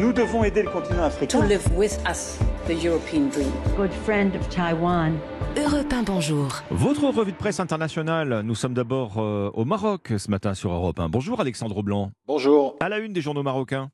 Nous devons aider le continent africain. To live with us, the European dream. Good friend of Taiwan. Europe 1, bonjour. Votre revue de presse internationale, nous sommes d'abord euh, au Maroc ce matin sur Europe 1. Bonjour Alexandre Blanc. Bonjour. À la une des journaux marocains.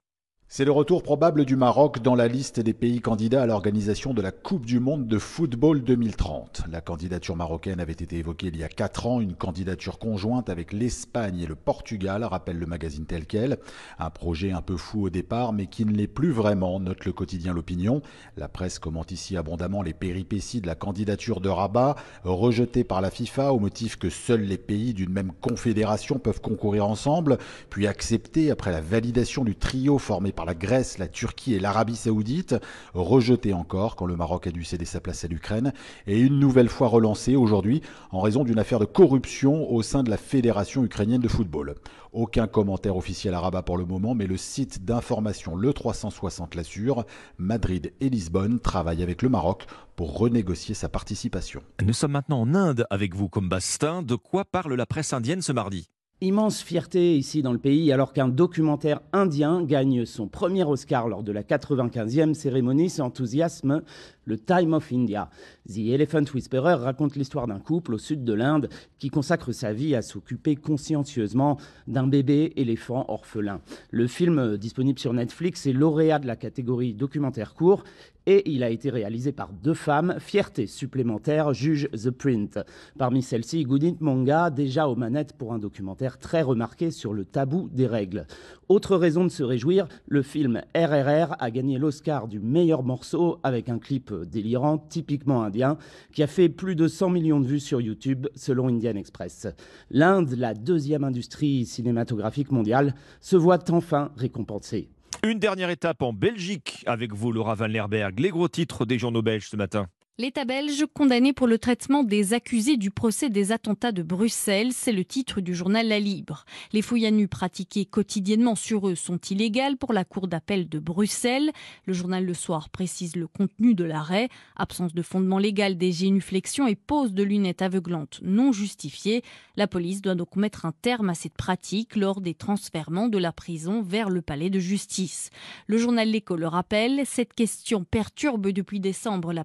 C'est le retour probable du Maroc dans la liste des pays candidats à l'organisation de la Coupe du Monde de football 2030. La candidature marocaine avait été évoquée il y a quatre ans, une candidature conjointe avec l'Espagne et le Portugal, rappelle le magazine tel quel. Un projet un peu fou au départ, mais qui ne l'est plus vraiment, note le quotidien L'Opinion. La presse commente ici abondamment les péripéties de la candidature de Rabat, rejetée par la FIFA au motif que seuls les pays d'une même confédération peuvent concourir ensemble, puis acceptée après la validation du trio formé par la Grèce, la Turquie et l'Arabie saoudite, rejeté encore quand le Maroc a dû céder sa place à l'Ukraine, et une nouvelle fois relancé aujourd'hui en raison d'une affaire de corruption au sein de la Fédération ukrainienne de football. Aucun commentaire officiel à Rabat pour le moment, mais le site d'information Le 360 l'assure, Madrid et Lisbonne travaillent avec le Maroc pour renégocier sa participation. Nous sommes maintenant en Inde avec vous comme Bastin. De quoi parle la presse indienne ce mardi? Immense fierté ici dans le pays alors qu'un documentaire indien gagne son premier Oscar lors de la 95e cérémonie, c'est enthousiasme le Time of India. The Elephant Whisperer raconte l'histoire d'un couple au sud de l'Inde qui consacre sa vie à s'occuper consciencieusement d'un bébé éléphant orphelin. Le film disponible sur Netflix est lauréat de la catégorie documentaire court et il a été réalisé par deux femmes. Fierté supplémentaire, juge The Print. Parmi celles-ci, Goodit Monga, déjà aux manettes pour un documentaire très remarqué sur le tabou des règles. Autre raison de se réjouir, le film RRR a gagné l'Oscar du meilleur morceau avec un clip délirant, typiquement indien, qui a fait plus de 100 millions de vues sur YouTube, selon Indian Express. L'Inde, la deuxième industrie cinématographique mondiale, se voit enfin récompensée. Une dernière étape en Belgique avec vous, Laura Van Lerberg. Les gros titres des journaux belges ce matin. L'État belge condamné pour le traitement des accusés du procès des attentats de Bruxelles, c'est le titre du journal La Libre. Les fouilles à nu pratiquées quotidiennement sur eux sont illégales pour la Cour d'appel de Bruxelles. Le journal Le Soir précise le contenu de l'arrêt, absence de fondement légal des génuflexions et pose de lunettes aveuglantes non justifiées. La police doit donc mettre un terme à cette pratique lors des transferts de la prison vers le palais de justice. Le journal L'Écho le rappelle, cette question perturbe depuis décembre la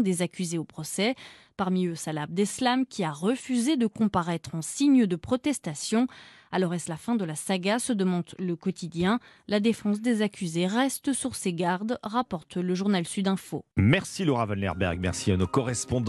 des accusés au procès. Parmi eux, Salah Abdeslam, qui a refusé de comparaître en signe de protestation. Alors est-ce la fin de la saga se demande le quotidien. La défense des accusés reste sur ses gardes, rapporte le journal Sud Info. Merci Laura Van merci à nos correspondants.